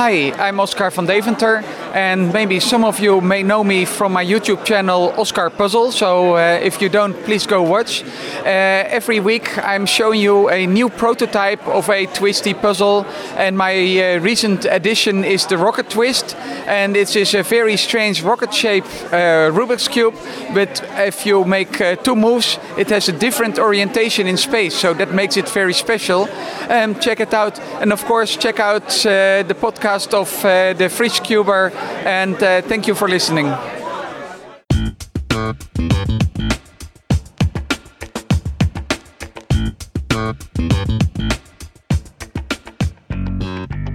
Hi, I'm Oscar van Deventer, and maybe some of you may know me from my YouTube channel Oscar Puzzle. So uh, if you don't, please go watch. Uh, every week I'm showing you a new prototype of a twisty puzzle, and my uh, recent addition is the Rocket Twist, and it is a very strange rocket-shaped uh, Rubik's cube. But if you make uh, two moves, it has a different orientation in space, so that makes it very special. Um, check it out, and of course check out uh, the podcast of the Frisch Cuber, and uh, thank you for listening.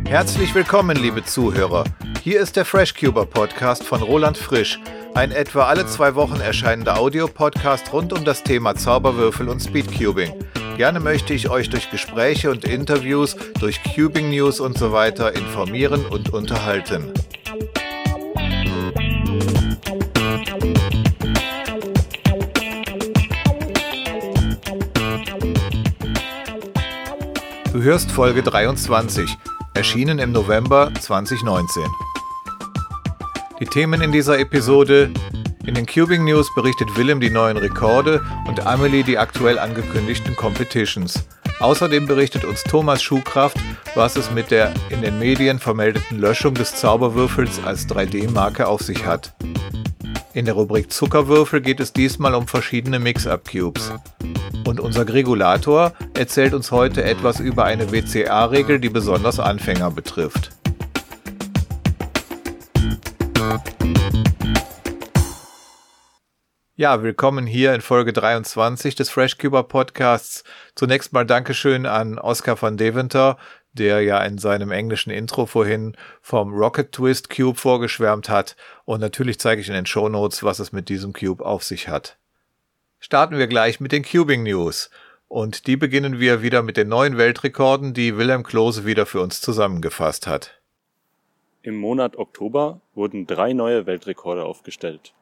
Herzlich willkommen, liebe Zuhörer. Hier ist der FreshCuber Podcast von Roland Frisch, ein etwa alle zwei Wochen erscheinender Audiopodcast rund um das Thema Zauberwürfel und Speedcubing. Gerne möchte ich euch durch Gespräche und Interviews, durch Cubing News und so weiter informieren und unterhalten. Hörst Folge 23, erschienen im November 2019. Die Themen in dieser Episode in den Cubing News berichtet Willem die neuen Rekorde und Amelie die aktuell angekündigten Competitions. Außerdem berichtet uns Thomas Schuhkraft, was es mit der in den Medien vermeldeten Löschung des Zauberwürfels als 3D-Marke auf sich hat. In der Rubrik Zuckerwürfel geht es diesmal um verschiedene Mix-Up-Cubes. Und unser Gregulator erzählt uns heute etwas über eine WCA-Regel, die besonders Anfänger betrifft. Ja, willkommen hier in Folge 23 des FreshCuber Podcasts. Zunächst mal Dankeschön an Oscar van Deventer, der ja in seinem englischen Intro vorhin vom Rocket Twist Cube vorgeschwärmt hat. Und natürlich zeige ich in den Show Notes, was es mit diesem Cube auf sich hat. Starten wir gleich mit den Cubing News. Und die beginnen wir wieder mit den neuen Weltrekorden, die Wilhelm Klose wieder für uns zusammengefasst hat. Im Monat Oktober wurden drei neue Weltrekorde aufgestellt.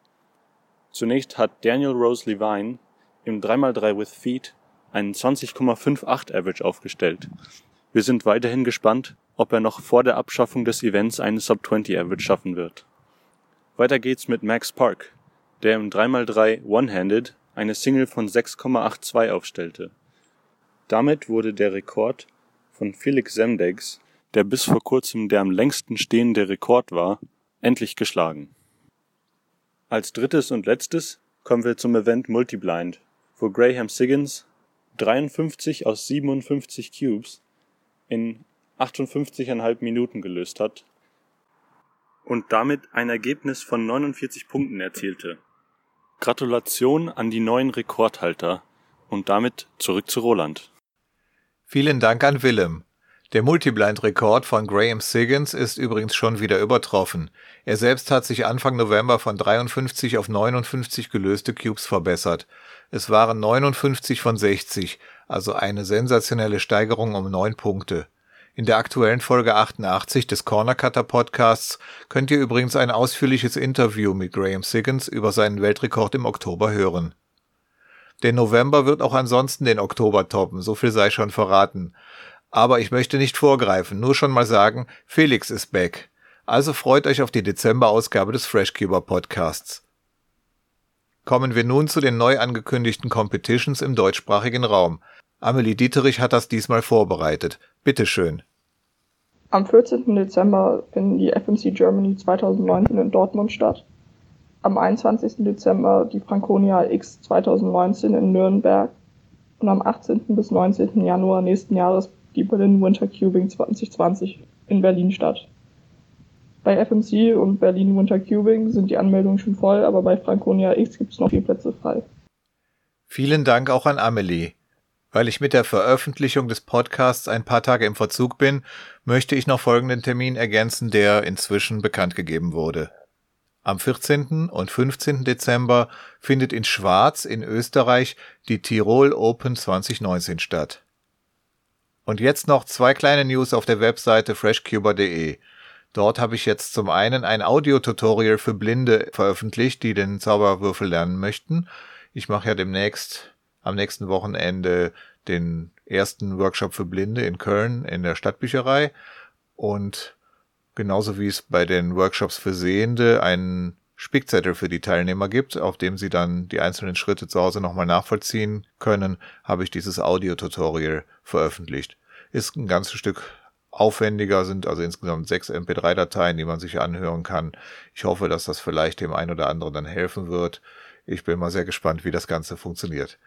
Zunächst hat Daniel Rose Levine im 3x3 with Feet einen 20,58 Average aufgestellt. Wir sind weiterhin gespannt, ob er noch vor der Abschaffung des Events einen Sub-20 Average schaffen wird. Weiter geht's mit Max Park, der im 3x3 One-Handed eine Single von 6,82 aufstellte. Damit wurde der Rekord von Felix Semdegs, der bis vor kurzem der am längsten stehende Rekord war, endlich geschlagen. Als drittes und letztes kommen wir zum Event Multiblind, wo Graham Siggins 53 aus 57 Cubes in 58,5 Minuten gelöst hat und damit ein Ergebnis von 49 Punkten erzielte. Gratulation an die neuen Rekordhalter und damit zurück zu Roland. Vielen Dank an Willem. Der Multiblind-Rekord von Graham Siggins ist übrigens schon wieder übertroffen. Er selbst hat sich Anfang November von 53 auf 59 gelöste Cubes verbessert. Es waren 59 von 60, also eine sensationelle Steigerung um neun Punkte. In der aktuellen Folge 88 des Corner Cutter Podcasts könnt ihr übrigens ein ausführliches Interview mit Graham Siggins über seinen Weltrekord im Oktober hören. Der November wird auch ansonsten den Oktober toppen, so viel sei schon verraten. Aber ich möchte nicht vorgreifen, nur schon mal sagen, Felix ist back. Also freut euch auf die Dezember-Ausgabe des Freshkeeper Podcasts. Kommen wir nun zu den neu angekündigten Competitions im deutschsprachigen Raum. Amelie Dieterich hat das diesmal vorbereitet. Bitteschön. Am 14. Dezember finden die FMC Germany 2019 in Dortmund statt. Am 21. Dezember die Franconia X 2019 in Nürnberg und am 18. bis 19. Januar nächsten Jahres die Berlin Winter Cubing 2020 in Berlin statt. Bei FMC und Berlin Winter Cubing sind die Anmeldungen schon voll, aber bei Franconia X gibt es noch vier Plätze frei. Vielen Dank auch an Amelie. Weil ich mit der Veröffentlichung des Podcasts ein paar Tage im Verzug bin, möchte ich noch folgenden Termin ergänzen, der inzwischen bekannt gegeben wurde. Am 14. und 15. Dezember findet in Schwarz in Österreich die Tirol Open 2019 statt. Und jetzt noch zwei kleine News auf der Webseite freshcuber.de. Dort habe ich jetzt zum einen ein Audio-Tutorial für Blinde veröffentlicht, die den Zauberwürfel lernen möchten. Ich mache ja demnächst am nächsten Wochenende den ersten Workshop für Blinde in Köln in der Stadtbücherei. Und genauso wie es bei den Workshops für Sehende einen Spickzettel für die Teilnehmer gibt, auf dem sie dann die einzelnen Schritte zu Hause nochmal nachvollziehen können, habe ich dieses Audio-Tutorial veröffentlicht. Ist ein ganzes Stück aufwendiger, sind also insgesamt sechs MP3-Dateien, die man sich anhören kann. Ich hoffe, dass das vielleicht dem einen oder anderen dann helfen wird. Ich bin mal sehr gespannt, wie das Ganze funktioniert.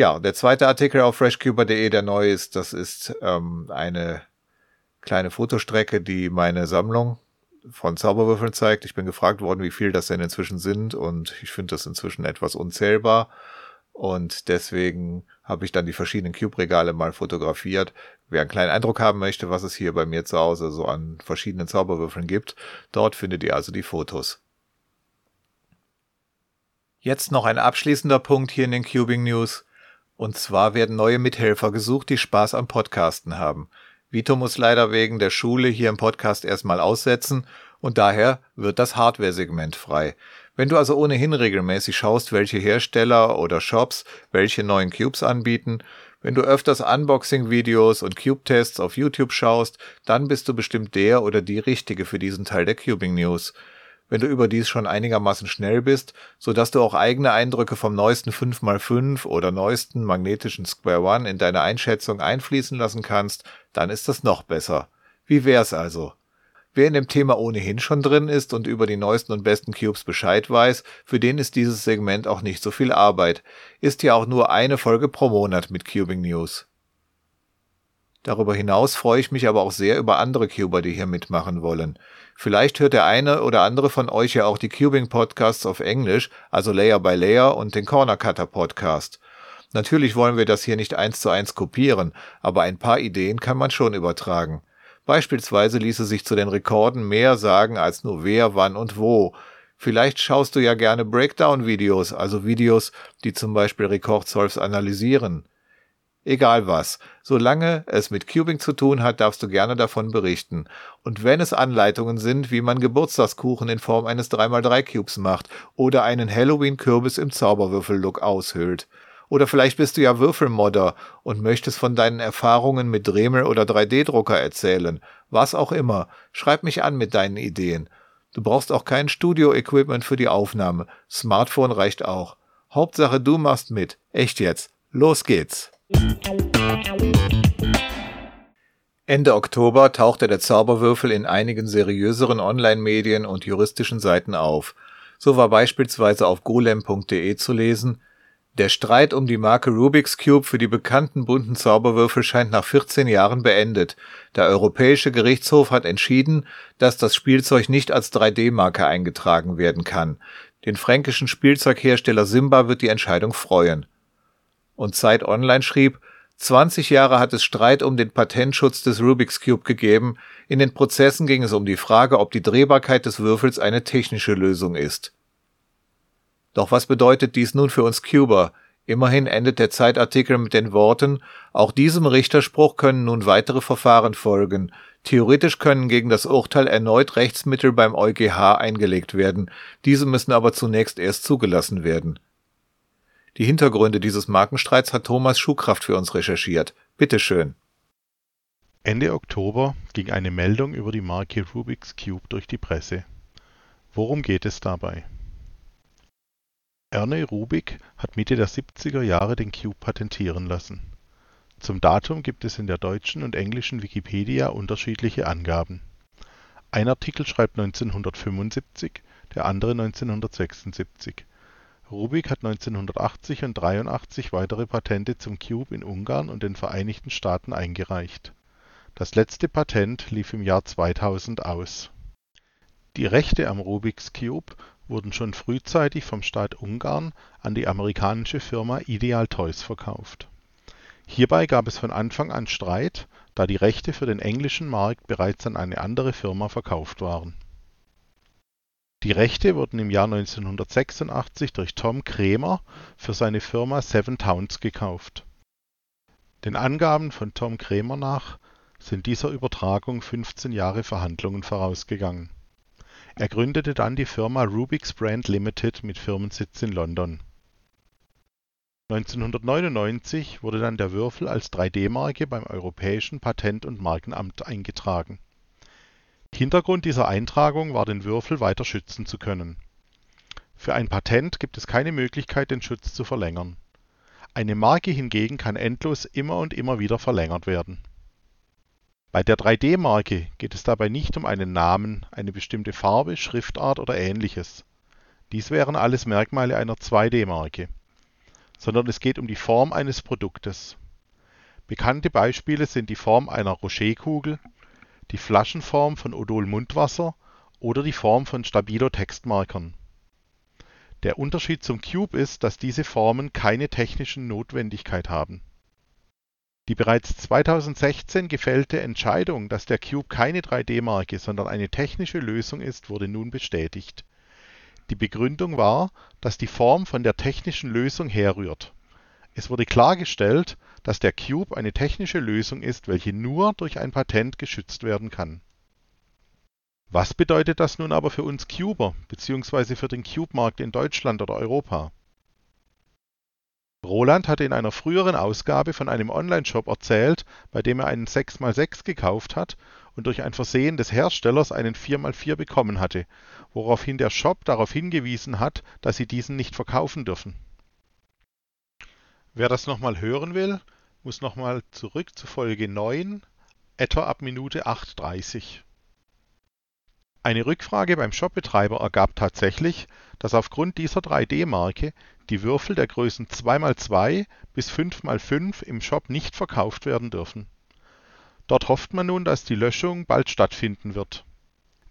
Ja, der zweite Artikel auf freshcuber.de, der neu ist, das ist ähm, eine kleine Fotostrecke, die meine Sammlung von Zauberwürfeln zeigt. Ich bin gefragt worden, wie viel das denn inzwischen sind und ich finde das inzwischen etwas unzählbar. Und deswegen habe ich dann die verschiedenen Cube-Regale mal fotografiert. Wer einen kleinen Eindruck haben möchte, was es hier bei mir zu Hause so an verschiedenen Zauberwürfeln gibt, dort findet ihr also die Fotos. Jetzt noch ein abschließender Punkt hier in den Cubing News. Und zwar werden neue Mithelfer gesucht, die Spaß am Podcasten haben. Vito muss leider wegen der Schule hier im Podcast erstmal aussetzen und daher wird das Hardware-Segment frei. Wenn du also ohnehin regelmäßig schaust, welche Hersteller oder Shops welche neuen Cubes anbieten, wenn du öfters Unboxing-Videos und Cube-Tests auf YouTube schaust, dann bist du bestimmt der oder die Richtige für diesen Teil der Cubing News wenn du überdies schon einigermaßen schnell bist, so dass du auch eigene Eindrücke vom neuesten 5x5 oder neuesten magnetischen Square One in deine Einschätzung einfließen lassen kannst, dann ist das noch besser. Wie wär's also? Wer in dem Thema ohnehin schon drin ist und über die neuesten und besten Cubes Bescheid weiß, für den ist dieses Segment auch nicht so viel Arbeit. Ist ja auch nur eine Folge pro Monat mit Cubing News. Darüber hinaus freue ich mich aber auch sehr über andere Cuber, die hier mitmachen wollen. Vielleicht hört der eine oder andere von euch ja auch die Cubing Podcasts auf Englisch, also Layer by Layer und den Corner Cutter Podcast. Natürlich wollen wir das hier nicht eins zu eins kopieren, aber ein paar Ideen kann man schon übertragen. Beispielsweise ließe sich zu den Rekorden mehr sagen als nur wer, wann und wo. Vielleicht schaust du ja gerne Breakdown-Videos, also Videos, die zum Beispiel Rekordsolves analysieren. Egal was. Solange es mit Cubing zu tun hat, darfst du gerne davon berichten. Und wenn es Anleitungen sind, wie man Geburtstagskuchen in Form eines 3x3 Cubes macht oder einen Halloween-Kürbis im Zauberwürfel-Look aushöhlt. Oder vielleicht bist du ja Würfelmodder und möchtest von deinen Erfahrungen mit Dremel oder 3D-Drucker erzählen. Was auch immer. Schreib mich an mit deinen Ideen. Du brauchst auch kein Studio-Equipment für die Aufnahme. Smartphone reicht auch. Hauptsache du machst mit. Echt jetzt. Los geht's. Ende Oktober tauchte der Zauberwürfel in einigen seriöseren Online-Medien und juristischen Seiten auf. So war beispielsweise auf golem.de zu lesen, der Streit um die Marke Rubik's Cube für die bekannten bunten Zauberwürfel scheint nach 14 Jahren beendet. Der Europäische Gerichtshof hat entschieden, dass das Spielzeug nicht als 3D-Marke eingetragen werden kann. Den fränkischen Spielzeughersteller Simba wird die Entscheidung freuen und Zeit Online schrieb, 20 Jahre hat es Streit um den Patentschutz des Rubik's Cube gegeben. In den Prozessen ging es um die Frage, ob die Drehbarkeit des Würfels eine technische Lösung ist. Doch was bedeutet dies nun für uns Cuber? Immerhin endet der Zeitartikel mit den Worten, auch diesem Richterspruch können nun weitere Verfahren folgen. Theoretisch können gegen das Urteil erneut Rechtsmittel beim EuGH eingelegt werden. Diese müssen aber zunächst erst zugelassen werden. Die Hintergründe dieses Markenstreits hat Thomas Schuhkraft für uns recherchiert. Bitte schön. Ende Oktober ging eine Meldung über die Marke Rubik's Cube durch die Presse. Worum geht es dabei? Erne Rubik hat Mitte der 70er Jahre den Cube patentieren lassen. Zum Datum gibt es in der deutschen und englischen Wikipedia unterschiedliche Angaben. Ein Artikel schreibt 1975, der andere 1976. Rubik hat 1980 und 83 weitere Patente zum Cube in Ungarn und den Vereinigten Staaten eingereicht. Das letzte Patent lief im Jahr 2000 aus. Die Rechte am Rubiks Cube wurden schon frühzeitig vom Staat Ungarn an die amerikanische Firma Ideal Toys verkauft. Hierbei gab es von Anfang an Streit, da die Rechte für den englischen Markt bereits an eine andere Firma verkauft waren die Rechte wurden im Jahr 1986 durch Tom Cremer für seine Firma Seven Towns gekauft. Den Angaben von Tom Cremer nach sind dieser Übertragung 15 Jahre Verhandlungen vorausgegangen. Er gründete dann die Firma Rubik's Brand Limited mit Firmensitz in London. 1999 wurde dann der Würfel als 3D-Marke beim Europäischen Patent- und Markenamt eingetragen Hintergrund dieser Eintragung war den Würfel weiter schützen zu können. Für ein Patent gibt es keine Möglichkeit den Schutz zu verlängern. Eine Marke hingegen kann endlos immer und immer wieder verlängert werden. Bei der 3D-Marke geht es dabei nicht um einen Namen, eine bestimmte Farbe, Schriftart oder ähnliches. Dies wären alles Merkmale einer 2D-Marke. Sondern es geht um die Form eines Produktes. Bekannte Beispiele sind die Form einer Rocherkugel, die Flaschenform von Odol Mundwasser oder die Form von Stabilo-Textmarkern der Unterschied zum Cube ist, dass diese Formen keine technische Notwendigkeit haben. Die bereits 2016 gefällte Entscheidung, dass der Cube keine 3D-Marke, sondern eine technische Lösung ist, wurde nun bestätigt. Die Begründung war, dass die Form von der technischen Lösung herrührt. Es wurde klargestellt, dass der Cube eine technische Lösung ist, welche nur durch ein Patent geschützt werden kann was bedeutet das nun aber für uns Cuber bzw. für den Cube-Markt in Deutschland oder Europa? Roland hatte in einer früheren Ausgabe von einem Online-Shop erzählt, bei dem er einen 6x6 gekauft hat und durch ein Versehen des Herstellers einen 4x4 bekommen hatte, woraufhin der Shop darauf hingewiesen hat, dass sie diesen nicht verkaufen dürfen. Wer das nochmal hören will, muss nochmal zurück zu Folge 9, etwa ab Minute 8.30 eine Rückfrage beim Shopbetreiber ergab tatsächlich, dass aufgrund dieser 3D-Marke die Würfel der Größen 2x2 bis 5x5 im Shop nicht verkauft werden dürfen. Dort hofft man nun, dass die Löschung bald stattfinden wird.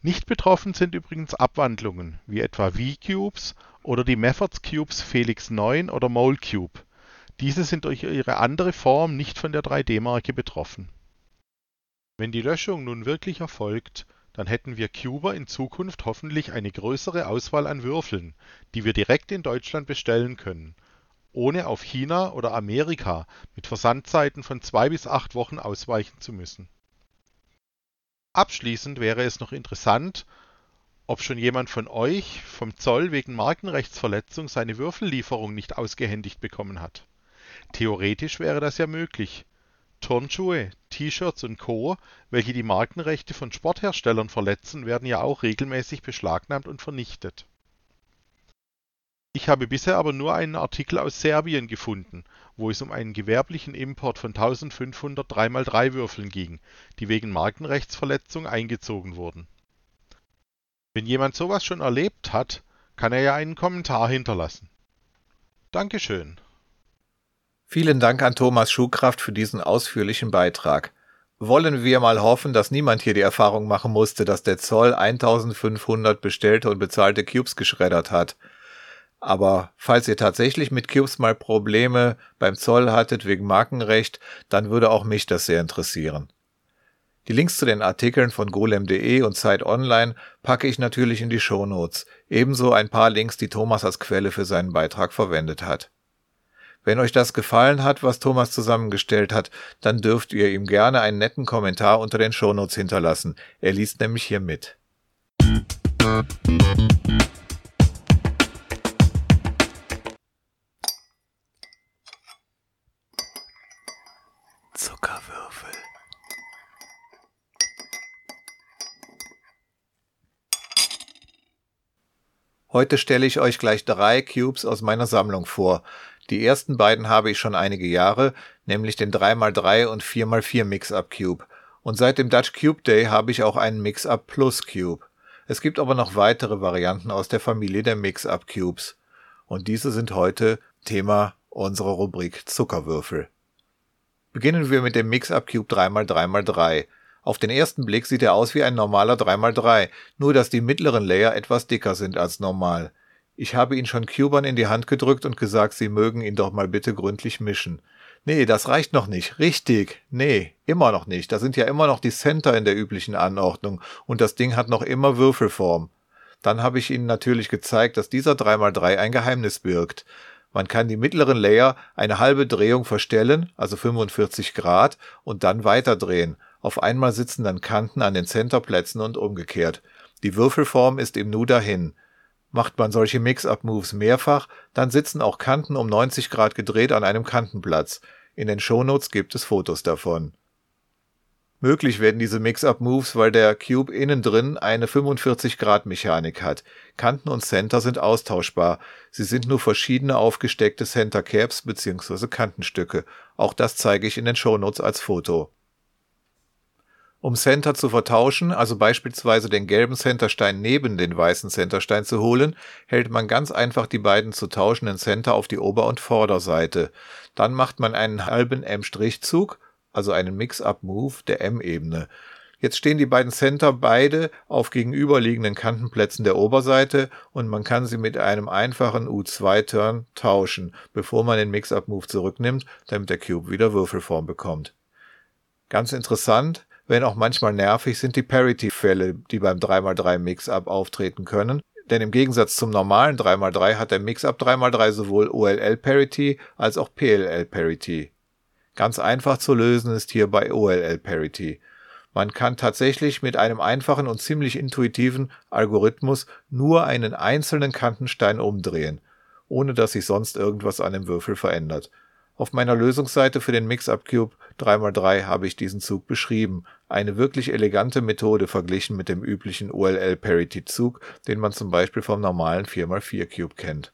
Nicht betroffen sind übrigens Abwandlungen wie etwa V-Cubes oder die Methods Cubes Felix 9 oder Mole Cube. Diese sind durch ihre andere Form nicht von der 3D-Marke betroffen. Wenn die Löschung nun wirklich erfolgt dann hätten wir Cuber in Zukunft hoffentlich eine größere Auswahl an Würfeln, die wir direkt in Deutschland bestellen können, ohne auf China oder Amerika mit Versandzeiten von zwei bis acht Wochen ausweichen zu müssen. Abschließend wäre es noch interessant, ob schon jemand von euch vom Zoll wegen Markenrechtsverletzung seine Würfellieferung nicht ausgehändigt bekommen hat. Theoretisch wäre das ja möglich Turnschuhe, T-Shirts und Co., welche die Markenrechte von Sportherstellern verletzen, werden ja auch regelmäßig beschlagnahmt und vernichtet. Ich habe bisher aber nur einen Artikel aus Serbien gefunden, wo es um einen gewerblichen Import von 1500 3x3 Würfeln ging, die wegen Markenrechtsverletzung eingezogen wurden. Wenn jemand sowas schon erlebt hat, kann er ja einen Kommentar hinterlassen. Dankeschön. Vielen Dank an Thomas Schuhkraft für diesen ausführlichen Beitrag. Wollen wir mal hoffen, dass niemand hier die Erfahrung machen musste, dass der Zoll 1500 bestellte und bezahlte Cubes geschreddert hat. Aber falls ihr tatsächlich mit Cubes mal Probleme beim Zoll hattet wegen Markenrecht, dann würde auch mich das sehr interessieren. Die Links zu den Artikeln von golem.de und Zeit Online packe ich natürlich in die Shownotes, ebenso ein paar Links, die Thomas als Quelle für seinen Beitrag verwendet hat. Wenn euch das gefallen hat, was Thomas zusammengestellt hat, dann dürft ihr ihm gerne einen netten Kommentar unter den Shownotes hinterlassen. Er liest nämlich hier mit. Zuckerwürfel. Heute stelle ich euch gleich drei Cubes aus meiner Sammlung vor. Die ersten beiden habe ich schon einige Jahre, nämlich den 3x3 und 4x4 Mix-Up Cube. Und seit dem Dutch Cube Day habe ich auch einen Mix-Up Plus Cube. Es gibt aber noch weitere Varianten aus der Familie der Mix-Up Cubes. Und diese sind heute Thema unserer Rubrik Zuckerwürfel. Beginnen wir mit dem Mix-Up Cube 3x3x3. Auf den ersten Blick sieht er aus wie ein normaler 3x3, nur dass die mittleren Layer etwas dicker sind als normal. Ich habe ihn schon Cubern in die Hand gedrückt und gesagt, sie mögen ihn doch mal bitte gründlich mischen. Nee, das reicht noch nicht. Richtig. Nee, immer noch nicht. Da sind ja immer noch die Center in der üblichen Anordnung und das Ding hat noch immer Würfelform. Dann habe ich Ihnen natürlich gezeigt, dass dieser 3x3 ein Geheimnis birgt. Man kann die mittleren Layer eine halbe Drehung verstellen, also 45 Grad, und dann weiterdrehen. Auf einmal sitzen dann Kanten an den Centerplätzen und umgekehrt. Die Würfelform ist im Nu dahin. Macht man solche Mix-Up-Moves mehrfach, dann sitzen auch Kanten um 90 Grad gedreht an einem Kantenplatz. In den Shownotes gibt es Fotos davon. Möglich werden diese Mix-Up-Moves, weil der Cube innen drin eine 45-Grad-Mechanik hat. Kanten und Center sind austauschbar. Sie sind nur verschiedene aufgesteckte Center Caps bzw. Kantenstücke. Auch das zeige ich in den Shownotes als Foto. Um Center zu vertauschen, also beispielsweise den gelben Centerstein neben den weißen Centerstein zu holen, hält man ganz einfach die beiden zu tauschenden Center auf die Ober- und Vorderseite. Dann macht man einen halben M-Zug also einen Mix-Up-Move der M-Ebene. Jetzt stehen die beiden Center beide auf gegenüberliegenden Kantenplätzen der Oberseite und man kann sie mit einem einfachen U2-Turn tauschen, bevor man den Mix-Up-Move zurücknimmt, damit der Cube wieder Würfelform bekommt. Ganz interessant, wenn auch manchmal nervig, sind die Parity-Fälle, die beim 3x3 Mix-Up auftreten können. Denn im Gegensatz zum normalen 3x3 hat der Mix-Up 3x3 sowohl OLL-Parity als auch PLL-Parity. Ganz einfach zu lösen ist hier bei OLL Parity. Man kann tatsächlich mit einem einfachen und ziemlich intuitiven Algorithmus nur einen einzelnen Kantenstein umdrehen, ohne dass sich sonst irgendwas an dem Würfel verändert. Auf meiner Lösungsseite für den Mix-Up Cube 3x3 habe ich diesen Zug beschrieben. Eine wirklich elegante Methode verglichen mit dem üblichen OLL Parity Zug, den man zum Beispiel vom normalen 4x4 Cube kennt.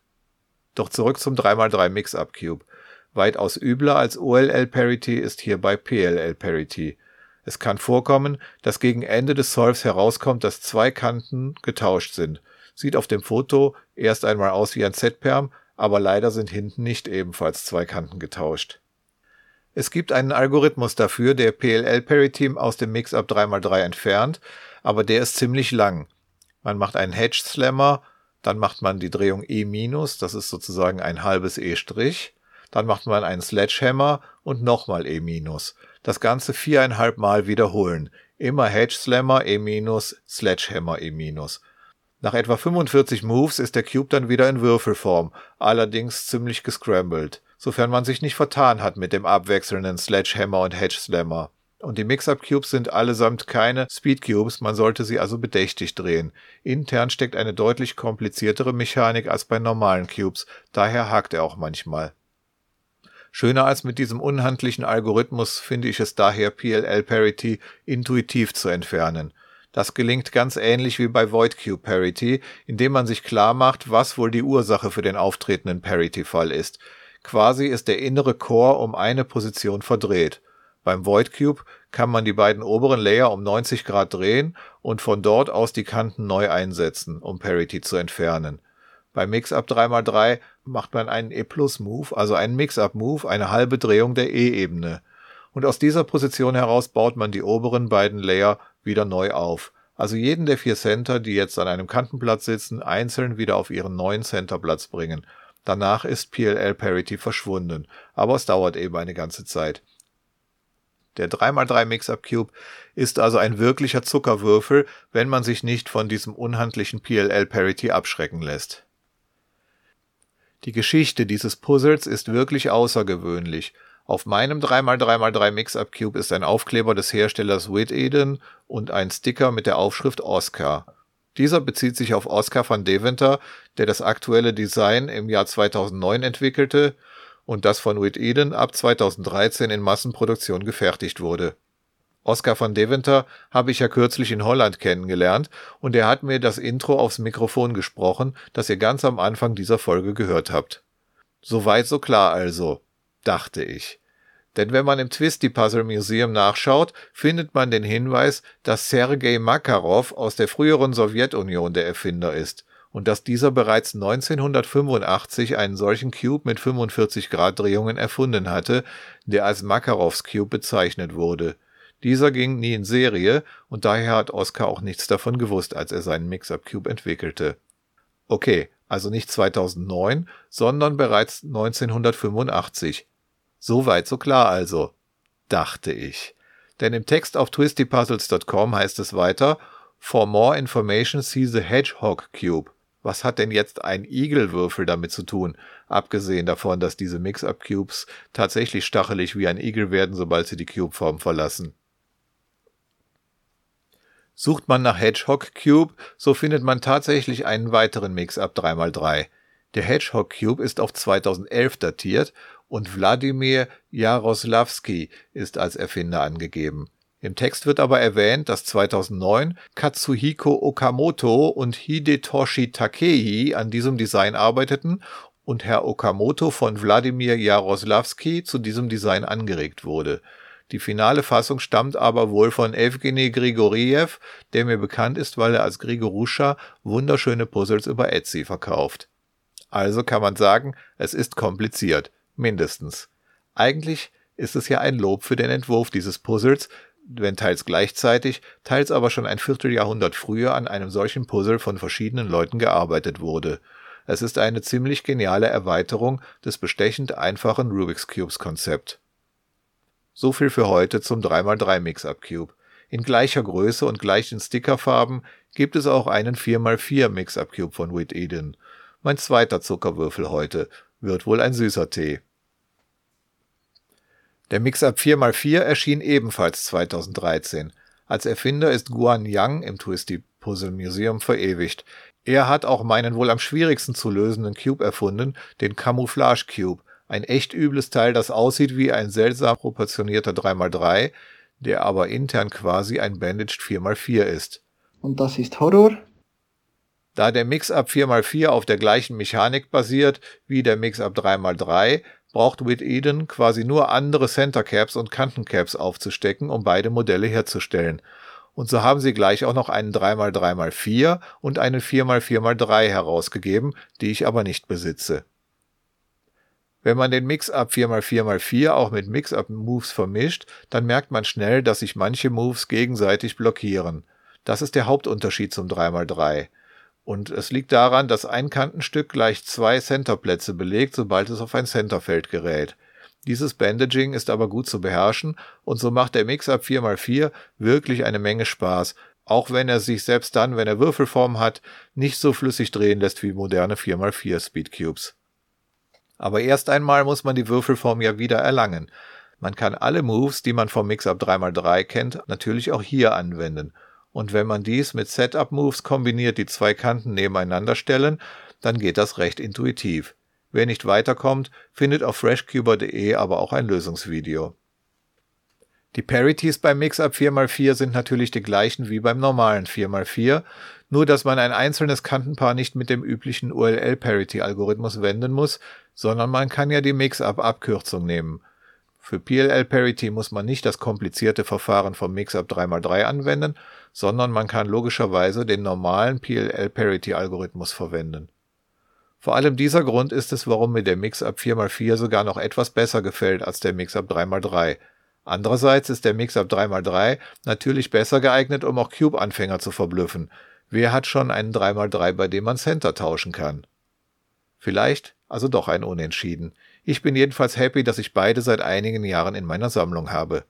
Doch zurück zum 3x3 Mix-Up Cube. Weitaus übler als OLL-Parity ist hierbei PLL-Parity. Es kann vorkommen, dass gegen Ende des Solves herauskommt, dass zwei Kanten getauscht sind. Sieht auf dem Foto erst einmal aus wie ein Z-Perm, aber leider sind hinten nicht ebenfalls zwei Kanten getauscht. Es gibt einen Algorithmus dafür, der PLL-Parity aus dem Mix-Up 3x3 entfernt, aber der ist ziemlich lang. Man macht einen Hedge-Slammer, dann macht man die Drehung E-, das ist sozusagen ein halbes E', dann macht man einen Sledgehammer und nochmal E-. Das Ganze viereinhalb Mal wiederholen. Immer Hedge Slammer E-, Sledgehammer E-. Nach etwa 45 Moves ist der Cube dann wieder in Würfelform, allerdings ziemlich gescrambled, sofern man sich nicht vertan hat mit dem abwechselnden Sledgehammer und Hedge Slammer. Und die Mix-Up Cubes sind allesamt keine Speed Cubes, man sollte sie also bedächtig drehen. Intern steckt eine deutlich kompliziertere Mechanik als bei normalen Cubes, daher hakt er auch manchmal. Schöner als mit diesem unhandlichen Algorithmus finde ich es daher, PLL-Parity intuitiv zu entfernen. Das gelingt ganz ähnlich wie bei Void Cube Parity, indem man sich klar macht, was wohl die Ursache für den auftretenden Parity-Fall ist. Quasi ist der innere Core um eine Position verdreht. Beim Void Cube kann man die beiden oberen Layer um 90 Grad drehen und von dort aus die Kanten neu einsetzen, um Parity zu entfernen. Beim Mix-Up 3x3 macht man einen E-Plus-Move, also einen Mix-Up-Move, eine halbe Drehung der E-Ebene. Und aus dieser Position heraus baut man die oberen beiden Layer wieder neu auf. Also jeden der vier Center, die jetzt an einem Kantenplatz sitzen, einzeln wieder auf ihren neuen Centerplatz bringen. Danach ist PLL Parity verschwunden, aber es dauert eben eine ganze Zeit. Der 3x3 Mix-Up Cube ist also ein wirklicher Zuckerwürfel, wenn man sich nicht von diesem unhandlichen PLL Parity abschrecken lässt. Die Geschichte dieses Puzzles ist wirklich außergewöhnlich. Auf meinem 3x3x3 Mix-Up Cube ist ein Aufkleber des Herstellers Whit Eden und ein Sticker mit der Aufschrift Oscar. Dieser bezieht sich auf Oscar van Deventer, der das aktuelle Design im Jahr 2009 entwickelte und das von Whit Eden ab 2013 in Massenproduktion gefertigt wurde Oscar van Deventer habe ich ja kürzlich in Holland kennengelernt und er hat mir das Intro aufs Mikrofon gesprochen, das ihr ganz am Anfang dieser Folge gehört habt. Soweit so klar also, dachte ich. Denn wenn man im Twisty Puzzle Museum nachschaut, findet man den Hinweis, dass Sergei Makarov aus der früheren Sowjetunion der Erfinder ist und dass dieser bereits 1985 einen solchen Cube mit 45 Grad Drehungen erfunden hatte, der als Makarovs Cube bezeichnet wurde. Dieser ging nie in Serie und daher hat Oscar auch nichts davon gewusst, als er seinen Mix-Up Cube entwickelte. Okay, also nicht 2009, sondern bereits 1985. So weit, so klar also, dachte ich. Denn im Text auf twistypuzzles.com heißt es weiter, For more information see the Hedgehog Cube. Was hat denn jetzt ein Igelwürfel damit zu tun? Abgesehen davon, dass diese Mix-Up Cubes tatsächlich stachelig wie ein Igel werden, sobald sie die Cubeform verlassen. Sucht man nach Hedgehog Cube, so findet man tatsächlich einen weiteren Mix-Up 3x3. Der Hedgehog Cube ist auf 2011 datiert und Wladimir Jaroslavsky ist als Erfinder angegeben. Im Text wird aber erwähnt, dass 2009 Katsuhiko Okamoto und Hidetoshi Takei an diesem Design arbeiteten und Herr Okamoto von Wladimir Jaroslavsky zu diesem Design angeregt wurde. Die finale Fassung stammt aber wohl von Evgeny Grigoriev, der mir bekannt ist, weil er als Grigoruscha wunderschöne Puzzles über Etsy verkauft. Also kann man sagen, es ist kompliziert, mindestens. Eigentlich ist es ja ein Lob für den Entwurf dieses Puzzles, wenn teils gleichzeitig, teils aber schon ein Vierteljahrhundert früher an einem solchen Puzzle von verschiedenen Leuten gearbeitet wurde. Es ist eine ziemlich geniale Erweiterung des bestechend einfachen Rubik's Cubes Konzept. So viel für heute zum 3x3 Mix-Up Cube. In gleicher Größe und gleichen Stickerfarben gibt es auch einen 4x4 Mix-Up Cube von Whit Eden. Mein zweiter Zuckerwürfel heute wird wohl ein süßer Tee. Der Mix-Up 4x4 erschien ebenfalls 2013. Als Erfinder ist Guan Yang im Twisty Puzzle Museum verewigt. Er hat auch meinen wohl am schwierigsten zu lösenden Cube erfunden, den Camouflage Cube, ein echt übles Teil, das aussieht wie ein seltsam proportionierter 3x3, der aber intern quasi ein Bandaged 4x4 ist. Und das ist Horror? Da der Mix-Up 4x4 auf der gleichen Mechanik basiert wie der Mix-Up 3x3, braucht Whit Eden quasi nur andere Center Caps und Kantencaps aufzustecken, um beide Modelle herzustellen. Und so haben sie gleich auch noch einen 3x3x4 und einen 4x4x3 herausgegeben, die ich aber nicht besitze. Wenn man den Mix-Up 4x4x4 auch mit Mix-Up-Moves vermischt, dann merkt man schnell, dass sich manche Moves gegenseitig blockieren. Das ist der Hauptunterschied zum 3x3. Und es liegt daran, dass ein Kantenstück gleich zwei Centerplätze belegt, sobald es auf ein Centerfeld gerät. Dieses Bandaging ist aber gut zu beherrschen und so macht der Mix-Up 4x4 wirklich eine Menge Spaß, auch wenn er sich selbst dann, wenn er Würfelform hat, nicht so flüssig drehen lässt wie moderne 4x4 Speedcubes. Aber erst einmal muss man die Würfelform ja wieder erlangen. Man kann alle Moves, die man vom Mix-Up 3x3 kennt, natürlich auch hier anwenden. Und wenn man dies mit Setup-Moves kombiniert, die zwei Kanten nebeneinander stellen, dann geht das recht intuitiv. Wer nicht weiterkommt, findet auf freshcuber.de aber auch ein Lösungsvideo. Die Parities beim Mix-Up 4x4 sind natürlich die gleichen wie beim normalen 4x4, nur dass man ein einzelnes Kantenpaar nicht mit dem üblichen ULL-Parity-Algorithmus wenden muss, sondern man kann ja die Mix-Up-Abkürzung nehmen. Für PLL-Parity muss man nicht das komplizierte Verfahren vom Mix-Up 3x3 anwenden, sondern man kann logischerweise den normalen PLL-Parity-Algorithmus verwenden. Vor allem dieser Grund ist es, warum mir der Mix-Up 4x4 sogar noch etwas besser gefällt als der Mix-Up 3x3. Andererseits ist der Mix-Up 3x3 natürlich besser geeignet, um auch Cube-Anfänger zu verblüffen. Wer hat schon einen 3x3, bei dem man Center tauschen kann? Vielleicht also doch ein Unentschieden. Ich bin jedenfalls happy, dass ich beide seit einigen Jahren in meiner Sammlung habe.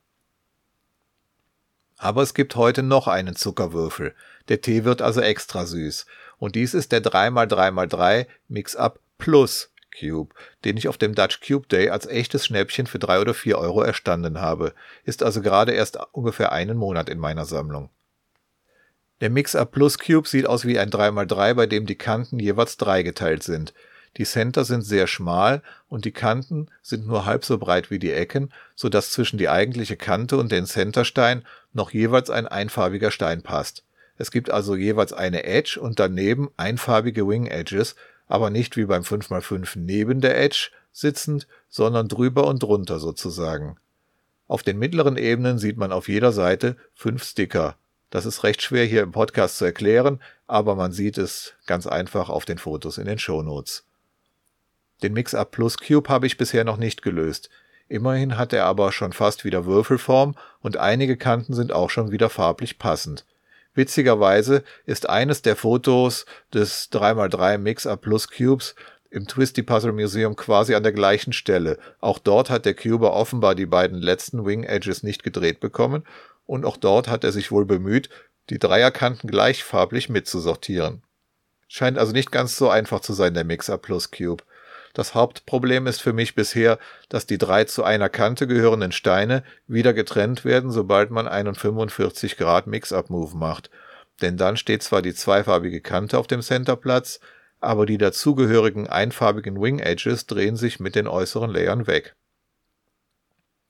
Aber es gibt heute noch einen Zuckerwürfel. Der Tee wird also extra süß. Und dies ist der 3x3x3 Mix-Up Plus Cube, den ich auf dem Dutch Cube Day als echtes Schnäppchen für drei oder vier Euro erstanden habe. Ist also gerade erst ungefähr einen Monat in meiner Sammlung. Der Mix-Up Plus Cube sieht aus wie ein 3x3, bei dem die Kanten jeweils dreigeteilt sind. Die Center sind sehr schmal und die Kanten sind nur halb so breit wie die Ecken, so dass zwischen die eigentliche Kante und den Centerstein noch jeweils ein einfarbiger Stein passt. Es gibt also jeweils eine Edge und daneben einfarbige Wing Edges, aber nicht wie beim 5x5 neben der Edge sitzend, sondern drüber und drunter sozusagen. Auf den mittleren Ebenen sieht man auf jeder Seite fünf Sticker, das ist recht schwer hier im Podcast zu erklären, aber man sieht es ganz einfach auf den Fotos in den Shownotes. Den Mix-Up Plus Cube habe ich bisher noch nicht gelöst. Immerhin hat er aber schon fast wieder Würfelform und einige Kanten sind auch schon wieder farblich passend. Witzigerweise ist eines der Fotos des 3x3 Mix-Up Plus Cubes im Twisty Puzzle Museum quasi an der gleichen Stelle. Auch dort hat der Cuber offenbar die beiden letzten Wing Edges nicht gedreht bekommen und auch dort hat er sich wohl bemüht, die Dreierkanten gleichfarblich mitzusortieren. Scheint also nicht ganz so einfach zu sein, der Mixer Plus Cube. Das Hauptproblem ist für mich bisher, dass die drei zu einer Kante gehörenden Steine wieder getrennt werden, sobald man einen 45 Grad Mix-Up-Move macht. Denn dann steht zwar die zweifarbige Kante auf dem Centerplatz, aber die dazugehörigen einfarbigen Wing Edges drehen sich mit den äußeren Layern weg.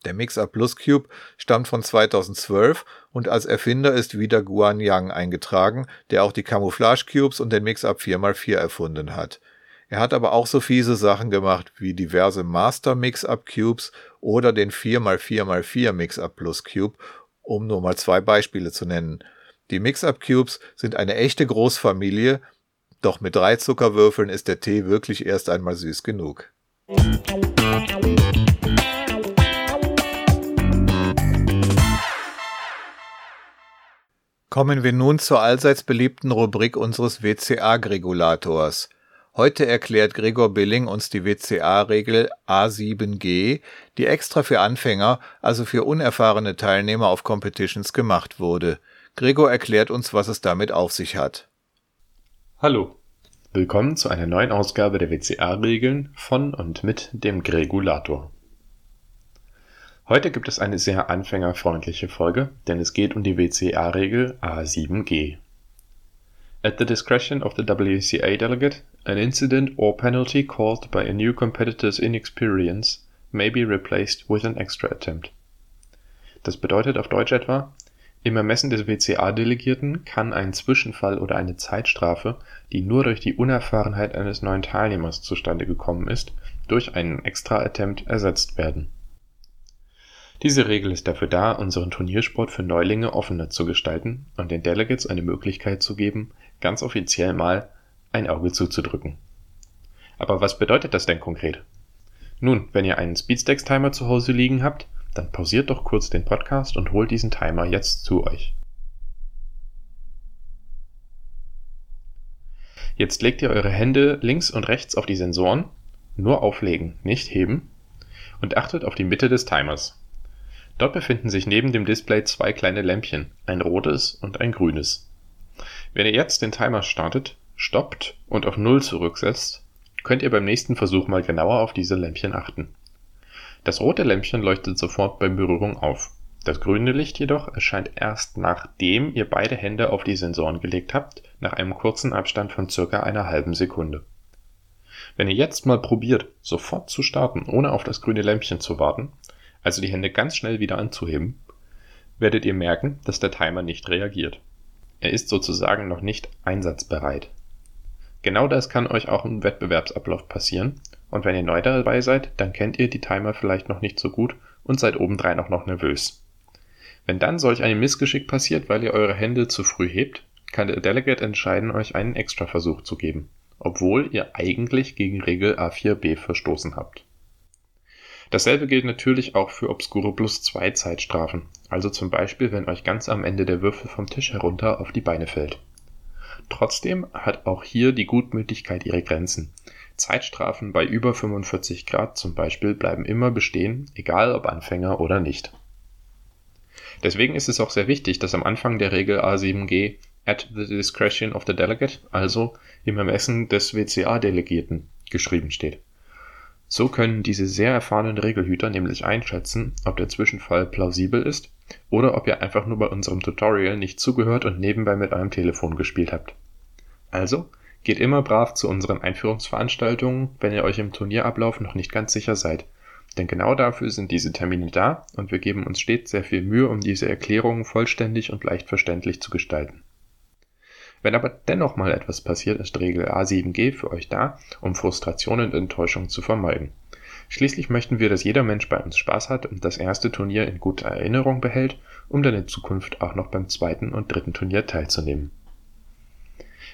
Der Mix-Up Plus Cube stammt von 2012 und als Erfinder ist wieder Guan Yang eingetragen, der auch die Camouflage Cubes und den Mix-Up 4x4 erfunden hat. Er hat aber auch so fiese Sachen gemacht wie diverse Master Mix-Up Cubes oder den 4x4x4 Mix-Up Plus Cube, um nur mal zwei Beispiele zu nennen. Die Mix-Up Cubes sind eine echte Großfamilie, doch mit drei Zuckerwürfeln ist der Tee wirklich erst einmal süß genug. Kommen wir nun zur allseits beliebten Rubrik unseres WCA-Regulators. Heute erklärt Gregor Billing uns die WCA-Regel A7G, die extra für Anfänger, also für unerfahrene Teilnehmer auf Competitions gemacht wurde. Gregor erklärt uns, was es damit auf sich hat. Hallo, willkommen zu einer neuen Ausgabe der WCA-Regeln von und mit dem Gregulator. Heute gibt es eine sehr anfängerfreundliche Folge, denn es geht um die WCA-Regel A7G. At the discretion of the WCA delegate, an incident or penalty caused by a new competitor's inexperience may be replaced with an extra attempt. Das bedeutet auf Deutsch etwa, im Ermessen des WCA-Delegierten kann ein Zwischenfall oder eine Zeitstrafe, die nur durch die Unerfahrenheit eines neuen Teilnehmers zustande gekommen ist, durch einen extra Attempt ersetzt werden diese Regel ist dafür da, unseren Turniersport für Neulinge offener zu gestalten und den Delegates eine Möglichkeit zu geben, ganz offiziell mal ein Auge zuzudrücken. Aber was bedeutet das denn konkret? Nun, wenn ihr einen Speedstacks-Timer zu Hause liegen habt, dann pausiert doch kurz den Podcast und holt diesen Timer jetzt zu euch. Jetzt legt ihr eure Hände links und rechts auf die Sensoren, nur auflegen, nicht heben, und achtet auf die Mitte des Timers. Dort befinden sich neben dem Display zwei kleine Lämpchen, ein rotes und ein grünes. Wenn ihr jetzt den Timer startet, stoppt und auf Null zurücksetzt, könnt ihr beim nächsten Versuch mal genauer auf diese Lämpchen achten. Das rote Lämpchen leuchtet sofort bei Berührung auf. Das grüne Licht jedoch erscheint erst nachdem ihr beide Hände auf die Sensoren gelegt habt, nach einem kurzen Abstand von circa einer halben Sekunde. Wenn ihr jetzt mal probiert, sofort zu starten, ohne auf das grüne Lämpchen zu warten, also die Hände ganz schnell wieder anzuheben, werdet ihr merken, dass der Timer nicht reagiert. Er ist sozusagen noch nicht einsatzbereit. Genau das kann euch auch im Wettbewerbsablauf passieren und wenn ihr neu dabei seid, dann kennt ihr die Timer vielleicht noch nicht so gut und seid obendrein auch noch nervös. Wenn dann solch ein Missgeschick passiert, weil ihr eure Hände zu früh hebt, kann der Delegate entscheiden, euch einen Extraversuch zu geben, obwohl ihr eigentlich gegen Regel A4b verstoßen habt. Dasselbe gilt natürlich auch für obskure Plus-2-Zeitstrafen, also zum Beispiel, wenn euch ganz am Ende der Würfel vom Tisch herunter auf die Beine fällt. Trotzdem hat auch hier die Gutmütigkeit ihre Grenzen. Zeitstrafen bei über 45 Grad zum Beispiel bleiben immer bestehen, egal ob Anfänger oder nicht. Deswegen ist es auch sehr wichtig, dass am Anfang der Regel A7G at the discretion of the delegate, also im Ermessen des WCA-Delegierten, geschrieben steht. So können diese sehr erfahrenen Regelhüter nämlich einschätzen, ob der Zwischenfall plausibel ist oder ob ihr einfach nur bei unserem Tutorial nicht zugehört und nebenbei mit eurem Telefon gespielt habt. Also, geht immer brav zu unseren Einführungsveranstaltungen, wenn ihr euch im Turnierablauf noch nicht ganz sicher seid. Denn genau dafür sind diese Termine da und wir geben uns stets sehr viel Mühe, um diese Erklärungen vollständig und leicht verständlich zu gestalten. Wenn aber dennoch mal etwas passiert, ist Regel A7G für euch da, um Frustration und Enttäuschung zu vermeiden. Schließlich möchten wir, dass jeder Mensch bei uns Spaß hat und das erste Turnier in guter Erinnerung behält, um dann in Zukunft auch noch beim zweiten und dritten Turnier teilzunehmen.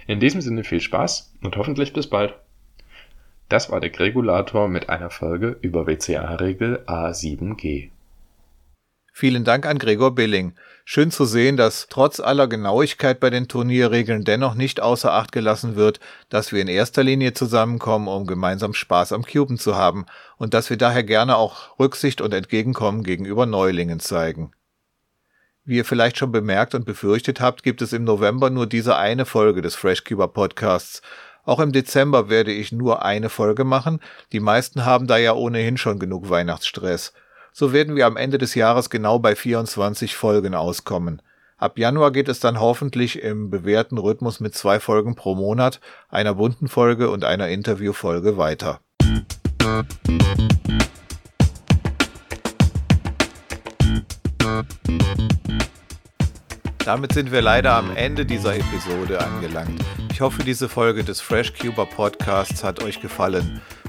In diesem Sinne viel Spaß und hoffentlich bis bald. Das war der Gregulator mit einer Folge über WCA-Regel A7G. Vielen Dank an Gregor Billing. Schön zu sehen, dass trotz aller Genauigkeit bei den Turnierregeln dennoch nicht außer Acht gelassen wird, dass wir in erster Linie zusammenkommen, um gemeinsam Spaß am Cuben zu haben und dass wir daher gerne auch Rücksicht und Entgegenkommen gegenüber Neulingen zeigen. Wie ihr vielleicht schon bemerkt und befürchtet habt, gibt es im November nur diese eine Folge des FreshCuber Podcasts. Auch im Dezember werde ich nur eine Folge machen. Die meisten haben da ja ohnehin schon genug Weihnachtsstress so werden wir am Ende des Jahres genau bei 24 Folgen auskommen. Ab Januar geht es dann hoffentlich im bewährten Rhythmus mit zwei Folgen pro Monat, einer bunten Folge und einer Interviewfolge weiter. Damit sind wir leider am Ende dieser Episode angelangt. Ich hoffe, diese Folge des Fresh Cuber Podcasts hat euch gefallen.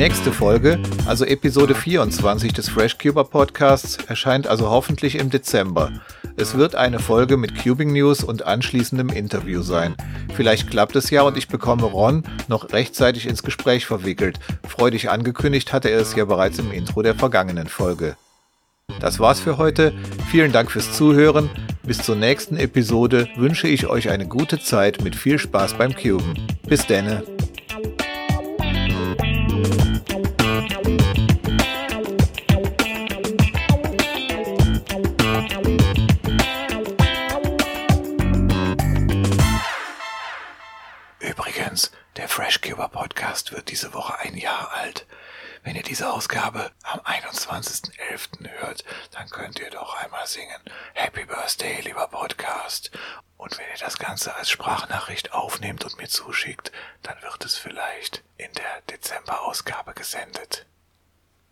nächste Folge, also Episode 24 des FreshCuber Podcasts, erscheint also hoffentlich im Dezember. Es wird eine Folge mit Cubing News und anschließendem Interview sein. Vielleicht klappt es ja und ich bekomme Ron noch rechtzeitig ins Gespräch verwickelt. Freudig angekündigt hatte er es ja bereits im Intro der vergangenen Folge. Das war's für heute. Vielen Dank fürs Zuhören. Bis zur nächsten Episode wünsche ich euch eine gute Zeit mit viel Spaß beim Cuben. Bis denne. FreshCuber Podcast wird diese Woche ein Jahr alt. Wenn ihr diese Ausgabe am 21.11. hört, dann könnt ihr doch einmal singen Happy Birthday, lieber Podcast. Und wenn ihr das Ganze als Sprachnachricht aufnehmt und mir zuschickt, dann wird es vielleicht in der Dezemberausgabe gesendet.